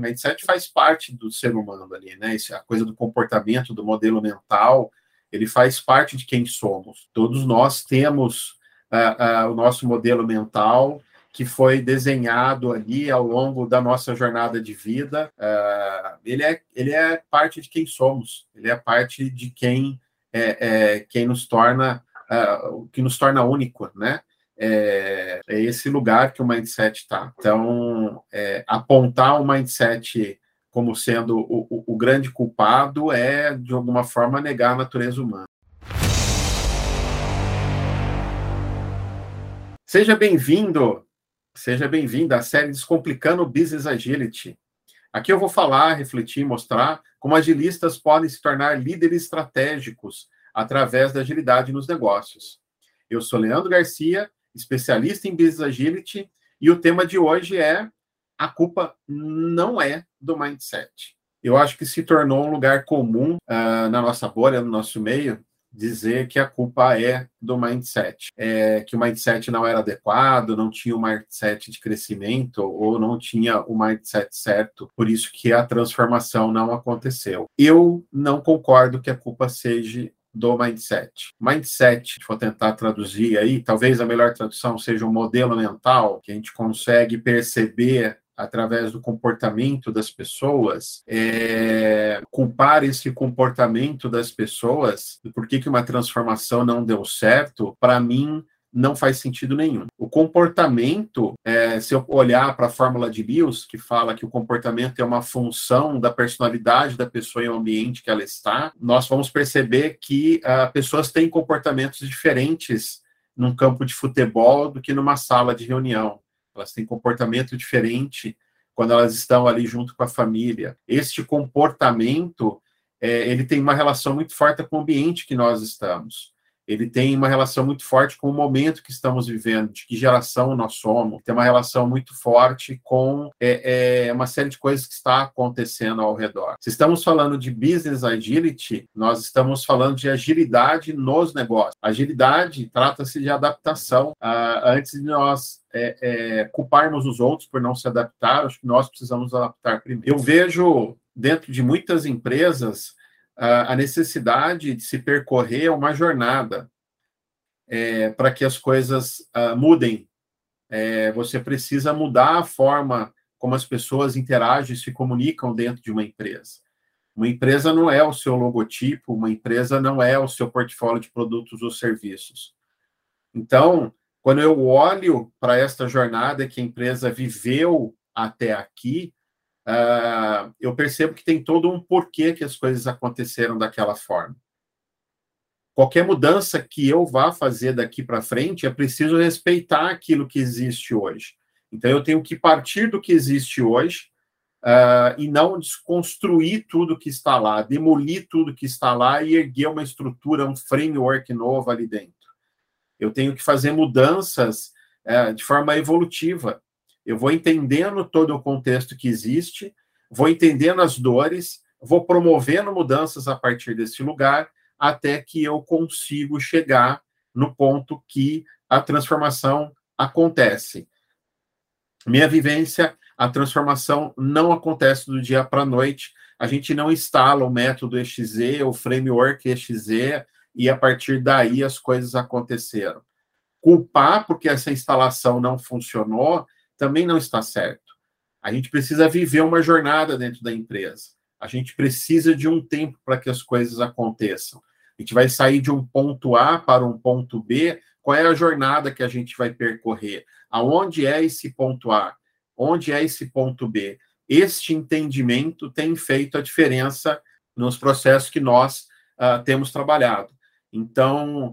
Mindset faz parte do ser humano ali, né? Isso, a coisa do comportamento, do modelo mental, ele faz parte de quem somos. Todos nós temos uh, uh, o nosso modelo mental que foi desenhado ali ao longo da nossa jornada de vida. Uh, ele, é, ele é parte de quem somos, ele é parte de quem é, é quem nos torna o que nos torna único, né? É, é, esse lugar que o mindset está. Então, é, apontar o mindset como sendo o, o, o grande culpado é, de alguma forma, negar a natureza humana. Seja bem-vindo, seja bem-vinda à série Descomplicando Business Agility. Aqui eu vou falar, refletir, mostrar como agilistas podem se tornar líderes estratégicos através da agilidade nos negócios. Eu sou Leandro Garcia, especialista em Business Agility, e o tema de hoje é a culpa não é do mindset. Eu acho que se tornou um lugar comum uh, na nossa bolha, no nosso meio, dizer que a culpa é do mindset, é, que o mindset não era adequado, não tinha o mindset de crescimento ou não tinha o mindset certo, por isso que a transformação não aconteceu. Eu não concordo que a culpa seja do mindset. Mindset, vou tentar traduzir aí, talvez a melhor tradução seja um modelo mental que a gente consegue perceber através do comportamento das pessoas, é, culpar esse comportamento das pessoas, por que, que uma transformação não deu certo, para mim não faz sentido nenhum. O comportamento, é, se eu olhar para a fórmula de Lewis, que fala que o comportamento é uma função da personalidade da pessoa e o ambiente que ela está, nós vamos perceber que uh, pessoas têm comportamentos diferentes num campo de futebol do que numa sala de reunião elas têm comportamento diferente quando elas estão ali junto com a família. Este comportamento, é, ele tem uma relação muito forte com o ambiente que nós estamos ele tem uma relação muito forte com o momento que estamos vivendo, de que geração nós somos, tem uma relação muito forte com é, é, uma série de coisas que está acontecendo ao redor. Se estamos falando de business agility, nós estamos falando de agilidade nos negócios. Agilidade trata-se de adaptação. Uh, antes de nós é, é, culparmos os outros por não se adaptar, acho que nós precisamos adaptar primeiro. Eu vejo dentro de muitas empresas a necessidade de se percorrer uma jornada é, para que as coisas uh, mudem. É, você precisa mudar a forma como as pessoas interagem e se comunicam dentro de uma empresa. Uma empresa não é o seu logotipo, uma empresa não é o seu portfólio de produtos ou serviços. Então, quando eu olho para esta jornada que a empresa viveu até aqui, uh, eu percebo que tem todo um porquê que as coisas aconteceram daquela forma. Qualquer mudança que eu vá fazer daqui para frente, é preciso respeitar aquilo que existe hoje. Então, eu tenho que partir do que existe hoje uh, e não desconstruir tudo que está lá, demolir tudo que está lá e erguer uma estrutura, um framework novo ali dentro. Eu tenho que fazer mudanças uh, de forma evolutiva. Eu vou entendendo todo o contexto que existe, vou entendendo as dores, vou promovendo mudanças a partir desse lugar, até que eu consigo chegar no ponto que a transformação acontece. Minha vivência, a transformação não acontece do dia para a noite. A gente não instala o método EXZ, o framework EXZ, e a partir daí as coisas aconteceram. Culpar porque essa instalação não funcionou também não está certo. A gente precisa viver uma jornada dentro da empresa. A gente precisa de um tempo para que as coisas aconteçam. A gente vai sair de um ponto A para um ponto B. Qual é a jornada que a gente vai percorrer? Aonde é esse ponto A? Onde é esse ponto B? Este entendimento tem feito a diferença nos processos que nós uh, temos trabalhado. Então,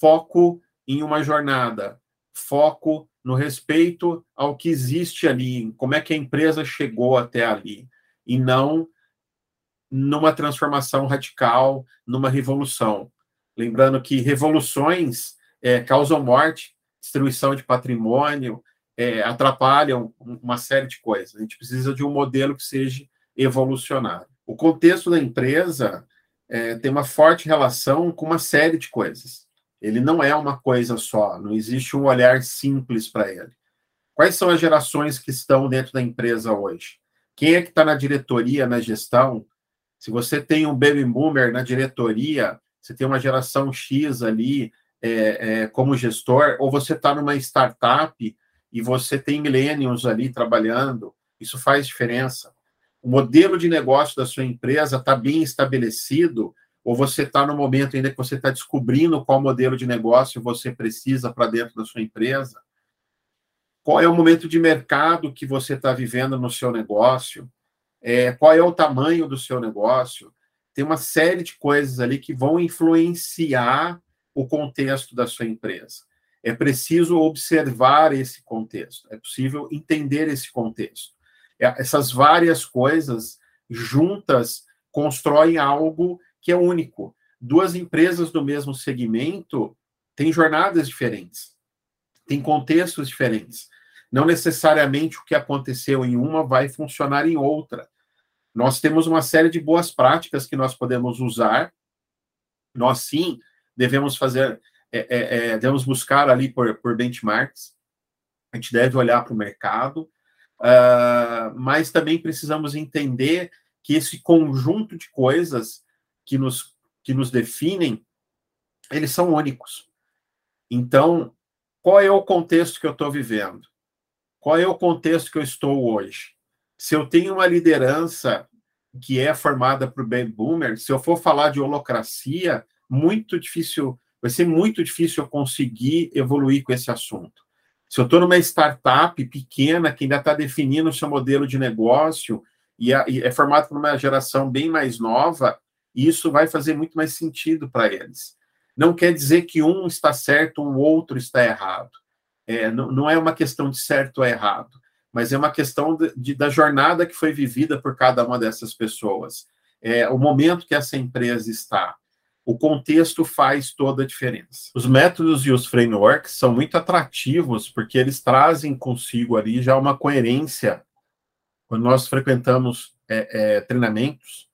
foco em uma jornada, foco no respeito ao que existe ali, como é que a empresa chegou até ali, e não numa transformação radical, numa revolução. Lembrando que revoluções é, causam morte, destruição de patrimônio, é, atrapalham uma série de coisas. A gente precisa de um modelo que seja evolucionário. O contexto da empresa é, tem uma forte relação com uma série de coisas. Ele não é uma coisa só, não existe um olhar simples para ele. Quais são as gerações que estão dentro da empresa hoje? Quem é que está na diretoria, na gestão? Se você tem um baby boomer na diretoria, você tem uma geração X ali é, é, como gestor, ou você está numa startup e você tem millennials ali trabalhando, isso faz diferença. O modelo de negócio da sua empresa está bem estabelecido, ou você está no momento ainda que você está descobrindo qual modelo de negócio você precisa para dentro da sua empresa? Qual é o momento de mercado que você está vivendo no seu negócio? É, qual é o tamanho do seu negócio? Tem uma série de coisas ali que vão influenciar o contexto da sua empresa. É preciso observar esse contexto, é possível entender esse contexto. É, essas várias coisas juntas constroem algo que é único. Duas empresas do mesmo segmento têm jornadas diferentes, têm contextos diferentes. Não necessariamente o que aconteceu em uma vai funcionar em outra. Nós temos uma série de boas práticas que nós podemos usar. Nós sim devemos fazer, é, é, é, devemos buscar ali por, por benchmarks. A gente deve olhar para o mercado, uh, mas também precisamos entender que esse conjunto de coisas que nos, que nos definem, eles são únicos. Então, qual é o contexto que eu estou vivendo? Qual é o contexto que eu estou hoje? Se eu tenho uma liderança que é formada por baby boomer, se eu for falar de holocracia, muito difícil, vai ser muito difícil eu conseguir evoluir com esse assunto. Se eu estou numa startup pequena que ainda está definindo o seu modelo de negócio e é formado por uma geração bem mais nova, isso vai fazer muito mais sentido para eles. Não quer dizer que um está certo, o outro está errado. É, não, não, é uma questão de certo ou errado, mas é uma questão de, de, da jornada que foi vivida por cada uma dessas pessoas. É, o momento que essa empresa está. O contexto faz toda a diferença. Os métodos e os frameworks são muito atrativos porque eles trazem consigo ali já uma coerência. Quando nós frequentamos é, é treinamentos,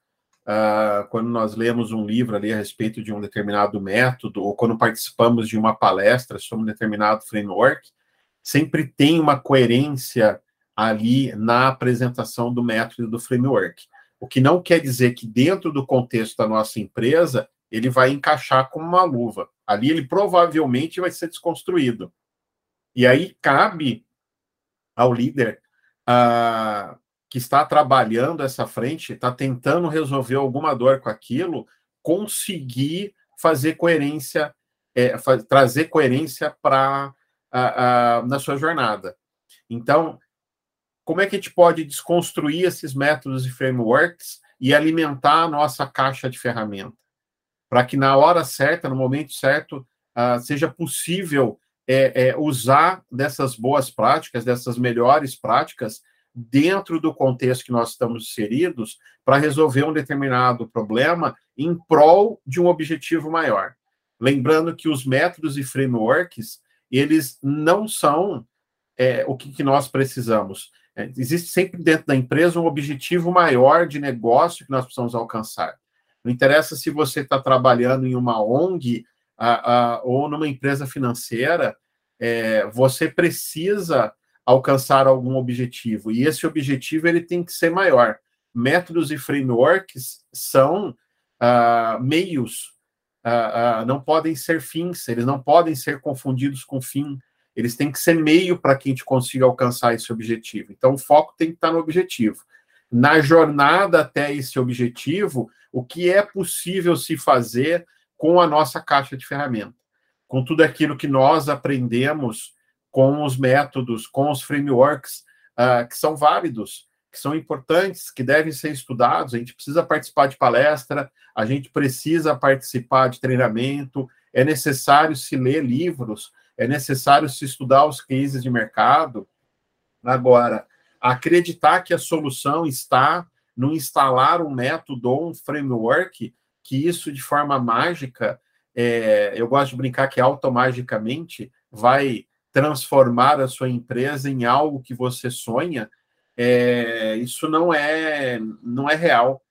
uh, quando nós lemos um livro ali a respeito de um determinado método, ou quando participamos de uma palestra sobre um determinado framework, sempre tem uma coerência ali na apresentação do método e do framework. O que não quer dizer que dentro do contexto da nossa empresa ele vai encaixar como uma luva. Ali ele provavelmente vai ser desconstruído. E aí cabe ao líder uh, que está trabalhando essa frente, está tentando resolver alguma dor com aquilo, conseguir fazer coerência, é, trazer coerência para na sua jornada. Então, como é que a gente pode desconstruir esses métodos e frameworks e alimentar a nossa caixa de ferramenta? Para que na hora certa, no momento certo, uh, seja possível é, é, usar dessas boas práticas, dessas melhores práticas, dentro do contexto que nós estamos inseridos para resolver um determinado problema em prol de um objetivo maior. Lembrando que os métodos e frameworks, eles não são é, o que, que, nós precisamos. É, existe sempre dentro da empresa um objetivo maior de negócio que nós precisamos alcançar. Não interessa se você está trabalhando em uma ONG a, a, ou numa empresa financeira, é, você precisa alcançar algum objetivo. E esse objetivo ele tem que ser maior. Métodos e frameworks são uh, meios, uh, uh, não podem ser fins, eles não podem ser confundidos com fim. Eles têm que ser meio para que a gente consiga alcançar esse objetivo. Então, o foco tem que estar no objetivo. Na jornada até esse objetivo, o que é possível se fazer com a nossa caixa de ferramenta, com tudo aquilo que nós aprendemos com os métodos, com os frameworks uh, que são válidos, que são importantes, que devem ser estudados. A gente precisa participar de palestra, a gente precisa participar de treinamento, é necessário se ler livros, é necessário se estudar os cases de mercado. Agora, acreditar que a solução está no instalar um método ou um framework, que isso de forma mágica, é, eu gosto de brincar que automagicamente vai transformar a sua empresa em algo que você sonha, é, isso não é, não é real.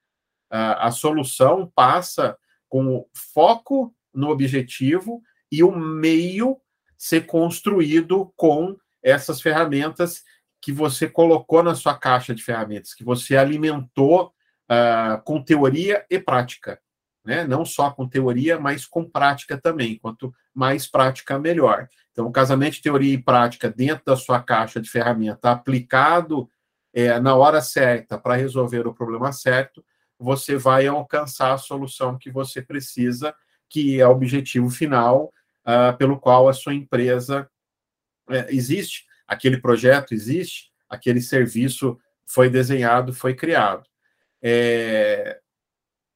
A, a solução passa com foco no objetivo e o meio ser construído com essas ferramentas que você colocou na sua caixa de ferramentas, que você alimentou uh, com teoria e prática. Né? Não só com teoria, mas com prática também. Quanto mais prática, melhor. Então, o casamento de teoria e prática dentro da sua caixa de ferramenta, aplicado é, na hora certa para resolver o problema certo, você vai alcançar a solução que você precisa, que é o objetivo final uh, pelo qual a sua empresa é, existe, aquele projeto existe, aquele serviço foi desenhado, foi criado. É,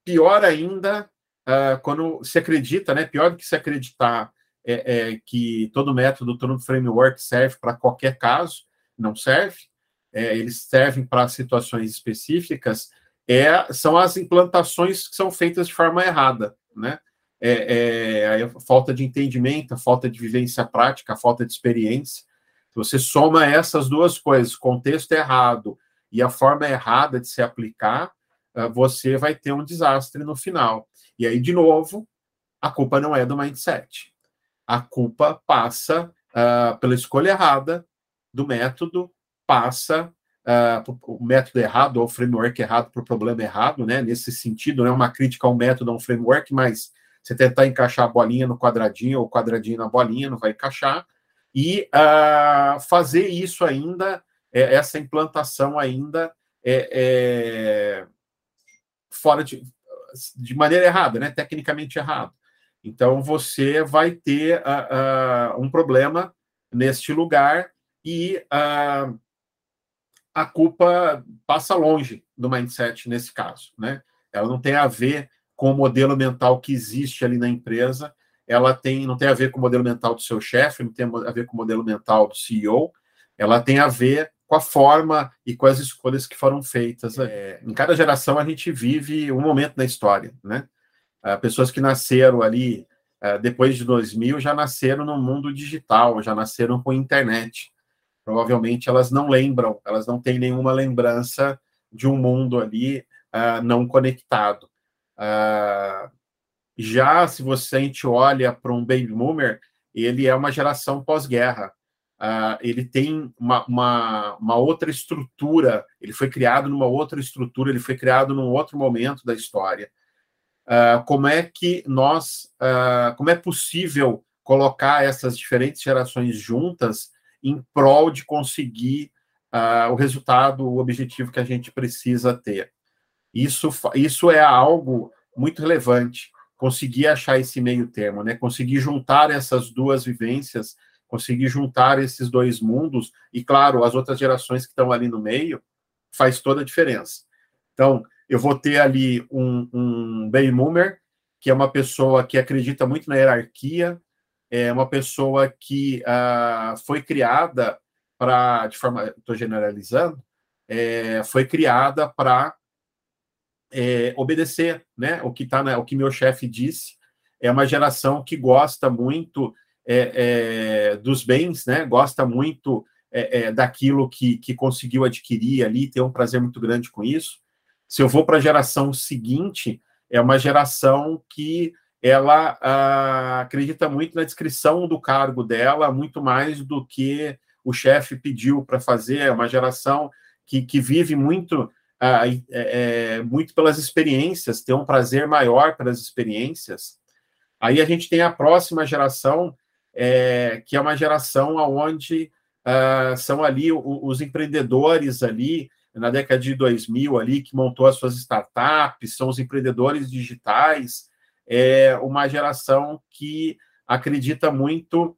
pior ainda, uh, quando se acredita, né? Pior do que se acreditar é, é que todo método, todo framework serve para qualquer caso, não serve. É, eles servem para situações específicas. É, são as implantações que são feitas de forma errada, né? É, é, a falta de entendimento, a falta de vivência prática, a falta de experiência. Se você soma essas duas coisas, contexto errado e a forma errada de se aplicar, você vai ter um desastre no final. E aí, de novo, a culpa não é do mindset. A culpa passa uh, pela escolha errada do método, passa uh, o método errado ou o framework errado para o problema errado, né? Nesse sentido, não é uma crítica ao método, a um framework, mas você tentar encaixar a bolinha no quadradinho ou o quadradinho na bolinha, não vai encaixar. E uh, fazer isso ainda, é, essa implantação ainda é, é fora de, de maneira errada, né? tecnicamente errado. Então, você vai ter uh, uh, um problema neste lugar e uh, a culpa passa longe do mindset nesse caso. Né? Ela não tem a ver com o modelo mental que existe ali na empresa, ela tem, não tem a ver com o modelo mental do seu chefe, não tem a ver com o modelo mental do CEO, ela tem a ver com a forma e com as escolhas que foram feitas. É, em cada geração a gente vive um momento na história, né? Uh, pessoas que nasceram ali uh, depois de 2000 já nasceram no mundo digital, já nasceram com internet. Provavelmente elas não lembram, elas não têm nenhuma lembrança de um mundo ali uh, não conectado. já se você a gente olha para um baby boomer, ele é uma geração pós-guerra uh, ele tem uma, uma, uma, outra estrutura, ele foi criado numa outra estrutura, ele foi criado num outro momento da história. Uh, como é que nós, uh, como é possível colocar essas diferentes gerações juntas em prol de conseguir o resultado, o objetivo que a gente precisa ter? Isso, isso é algo muito relevante, conseguir achar esse meio termo, né? conseguir juntar essas duas vivências conseguir juntar esses dois mundos, e claro, as outras gerações que estão ali no meio, faz toda a diferença. Então, eu vou ter ali um, um baby boomer, que é uma pessoa que acredita muito na hierarquia, é uma pessoa que uh, foi criada para, de forma, estou generalizando, é, foi criada para é, obedecer, né? O que tá, na, o que meu chefe disse é uma geração que gosta muito é, é, dos bens, né? Gosta muito é, é, daquilo que, que conseguiu adquirir ali, tem um prazer muito grande com isso. Se eu vou para a geração seguinte, é uma geração que ela ah, acredita muito na descrição do cargo dela, muito mais do que o chefe pediu para fazer. É uma geração que, que vive muito, ah, é, muito pelas experiências, tem um prazer maior pelas experiências. Aí a gente tem a próxima geração, é, que é uma geração onde uh, são ali os, empreendedores ali, na década de 2000 ali, que montou as suas startups, são os empreendedores digitais, é uma geração que acredita muito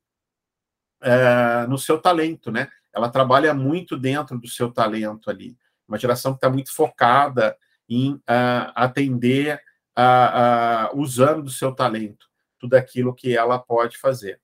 uh, no seu talento, né? Ela trabalha muito dentro do seu talento ali. Uma geração que está muito focada em uh, atender uh, usando do seu talento tudo aquilo que ela pode fazer.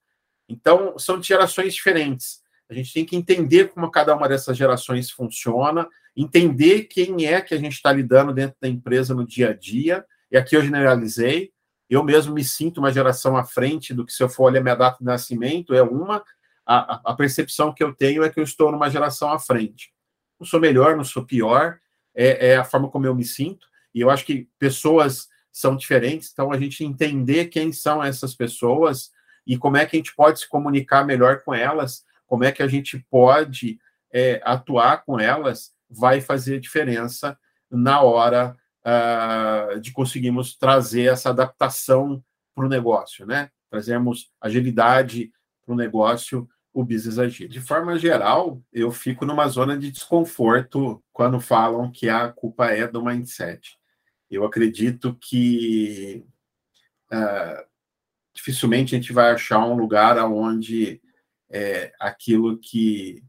Então, são gerações diferentes. A gente tem que entender como cada uma dessas gerações funciona, entender quem é que a gente está lidando dentro da empresa no dia a dia. E aqui eu generalizei. Eu mesmo me sinto uma geração à frente do que se eu for olhar minha data de nascimento, é uma. A, a percepção que eu tenho é que eu estou numa geração à frente. Não sou melhor, não sou pior, é, é a forma como eu me sinto. E eu acho que pessoas são diferentes, então a gente entender quem são essas pessoas e como é que a gente pode se comunicar melhor com elas, como é que a gente pode é, atuar com elas vai fazer diferença na hora uh, de conseguirmos trazer essa adaptação para o negócio, né? Trazemos agilidade para o negócio, o business agir. De forma geral, eu fico numa zona de desconforto quando falam que a culpa é do mindset. Eu acredito que uh, dificilmente a gente vai achar um lugar onde é, aquilo que,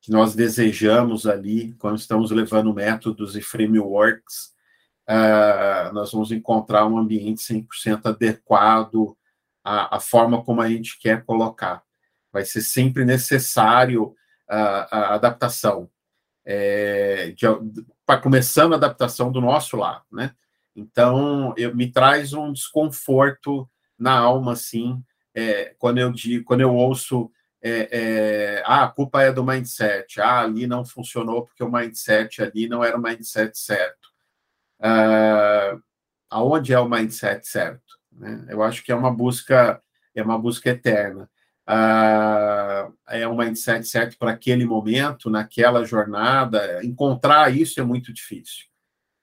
que nós desejamos ali, quando estamos levando métodos e frameworks, uh, nós vamos encontrar um ambiente 100% adequado à, à, forma como a gente quer colocar. Vai ser sempre necessário uh, a adaptação. É, de, pra, começando a adaptação do nosso lado, né? Então, eu, me traz um desconforto na alma, assim, é, quando eu digo, quando eu ouço é, é, ah, a culpa é do mindset, ah, ali não funcionou porque o mindset ali não era o mindset certo. Ah, aonde é o mindset certo? Né? Eu acho que é uma busca, é uma busca eterna. Ah, é um mindset certo para aquele momento, naquela jornada. Encontrar isso é muito difícil.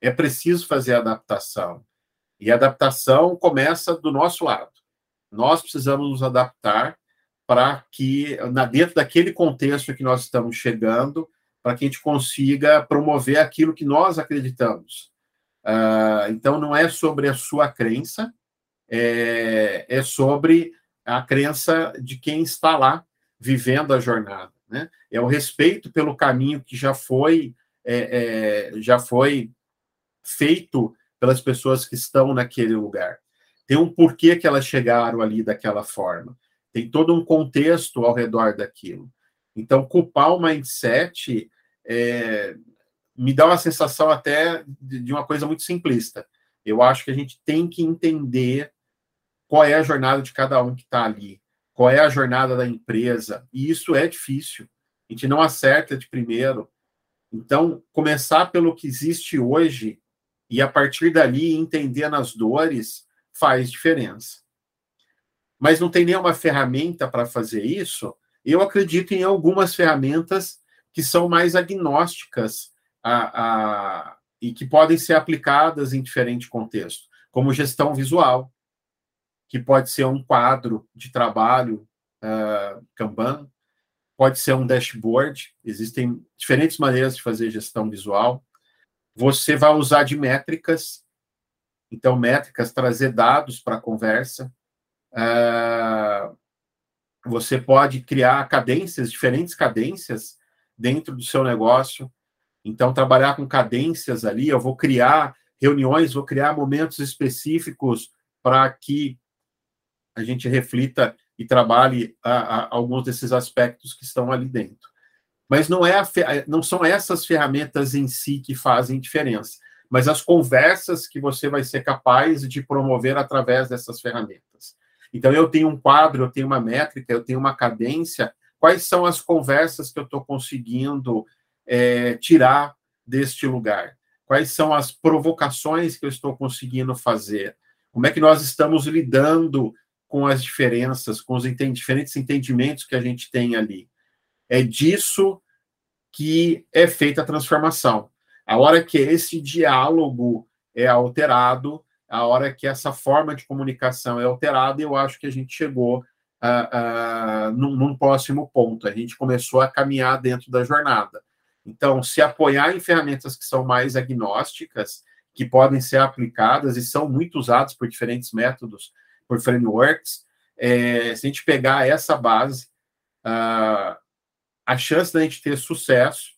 É preciso fazer adaptação. E a adaptação começa do nosso lado. Nós precisamos nos adaptar para que, na, dentro daquele contexto que nós estamos chegando, para que a gente consiga promover aquilo que nós acreditamos. Uh, então, não é sobre a sua crença, é, é, sobre a crença de quem está lá vivendo a jornada. Né? É o respeito pelo caminho que já foi, é, é, já foi feito pelas pessoas que estão naquele lugar. Tem um porquê que elas chegaram ali daquela forma tem todo um contexto ao redor daquilo. Então, culpar o mindset é, me dá uma sensação até de uma coisa muito simplista. Eu acho que a gente tem que entender qual é a jornada de cada um que está ali, qual é a jornada da empresa, e isso é difícil. A gente não acerta de primeiro. Então, começar pelo que existe hoje e a partir dali entender nas dores faz diferença. Mas não tem nenhuma ferramenta para fazer isso, eu acredito em algumas ferramentas que são mais agnósticas a, a, e que podem ser aplicadas em diferentes contextos, como gestão visual, que pode ser um quadro de trabalho uh, Kanban, pode ser um dashboard, existem diferentes maneiras de fazer gestão visual. Você vai usar de métricas, então métricas, trazer dados para a conversa, Uh, você pode criar cadências, diferentes cadências dentro do seu negócio. Então, trabalhar com cadências ali, eu vou criar reuniões, vou criar momentos específicos para que a gente reflita e trabalhe a, a, alguns desses aspectos que estão ali dentro. Mas não, é a, não são essas ferramentas em si que fazem diferença, mas as conversas que você vai ser capaz de promover através dessas ferramentas. Então, eu tenho um quadro, eu tenho uma métrica, eu tenho uma cadência. Quais são as conversas que eu estou conseguindo é, tirar deste lugar? Quais são as provocações que eu estou conseguindo fazer? Como é que nós estamos lidando com as diferenças, com os diferentes entendimentos que a gente tem ali? É disso que é feita a transformação. A hora que esse diálogo é alterado, a hora que essa forma de comunicação é alterada, eu acho que a gente chegou uh, uh, num, num, próximo ponto. A gente começou a caminhar dentro da jornada. Então, se apoiar em ferramentas que são mais agnósticas, que podem ser aplicadas e são muito usadas por diferentes métodos, por frameworks, é, se a gente pegar essa base, uh, a chance da gente ter sucesso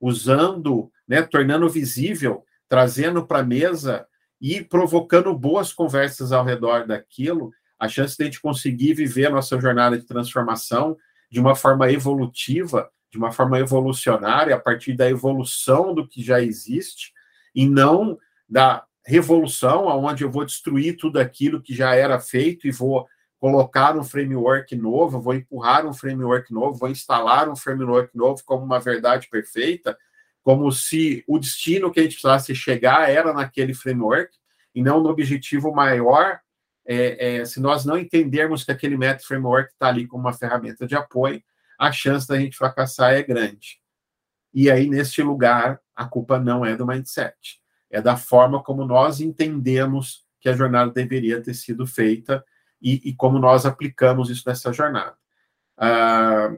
usando, né, tornando visível, trazendo para a mesa e provocando boas conversas ao redor daquilo, a chance de a gente conseguir viver a nossa jornada de transformação de uma forma evolutiva, de uma forma evolucionária, a partir da evolução do que já existe, e não da revolução, onde eu vou destruir tudo aquilo que já era feito e vou colocar um framework novo, vou empurrar um framework novo, vou instalar um framework novo como uma verdade perfeita, como se o destino que a gente precisasse chegar era naquele framework e não no objetivo maior. É, é, se nós não entendermos que aquele método framework está ali como uma ferramenta de apoio, a chance da gente fracassar é grande. E aí, neste lugar, a culpa não é do mindset, é da forma como nós entendemos que a jornada deveria ter sido feita e, e como nós aplicamos isso nessa jornada. Ah,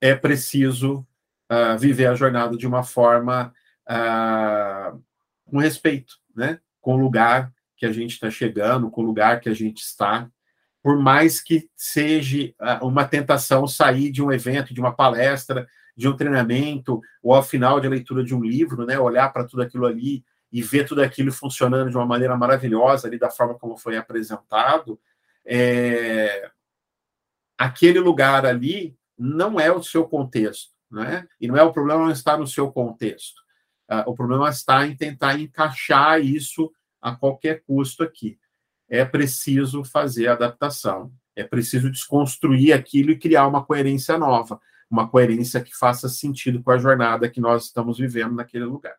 é preciso ah, viver a jornada de uma forma ah, com respeito, né? com o lugar que a gente está chegando, com o lugar que a gente está, por mais que seja ah, uma tentação sair de um evento, de uma palestra, de um treinamento, ou ao final de leitura de um livro, né, olhar para tudo aquilo ali e ver tudo aquilo funcionando de uma maneira maravilhosa, ali da forma como foi apresentado, é... aquele lugar ali não é o seu contexto, né? E não é o problema não está no seu contexto. Uh, o problema está em tentar encaixar isso a qualquer custo aqui. É preciso fazer adaptação, é preciso desconstruir aquilo e criar uma coerência nova, uma coerência que faça sentido com a jornada que nós estamos vivendo naquele lugar.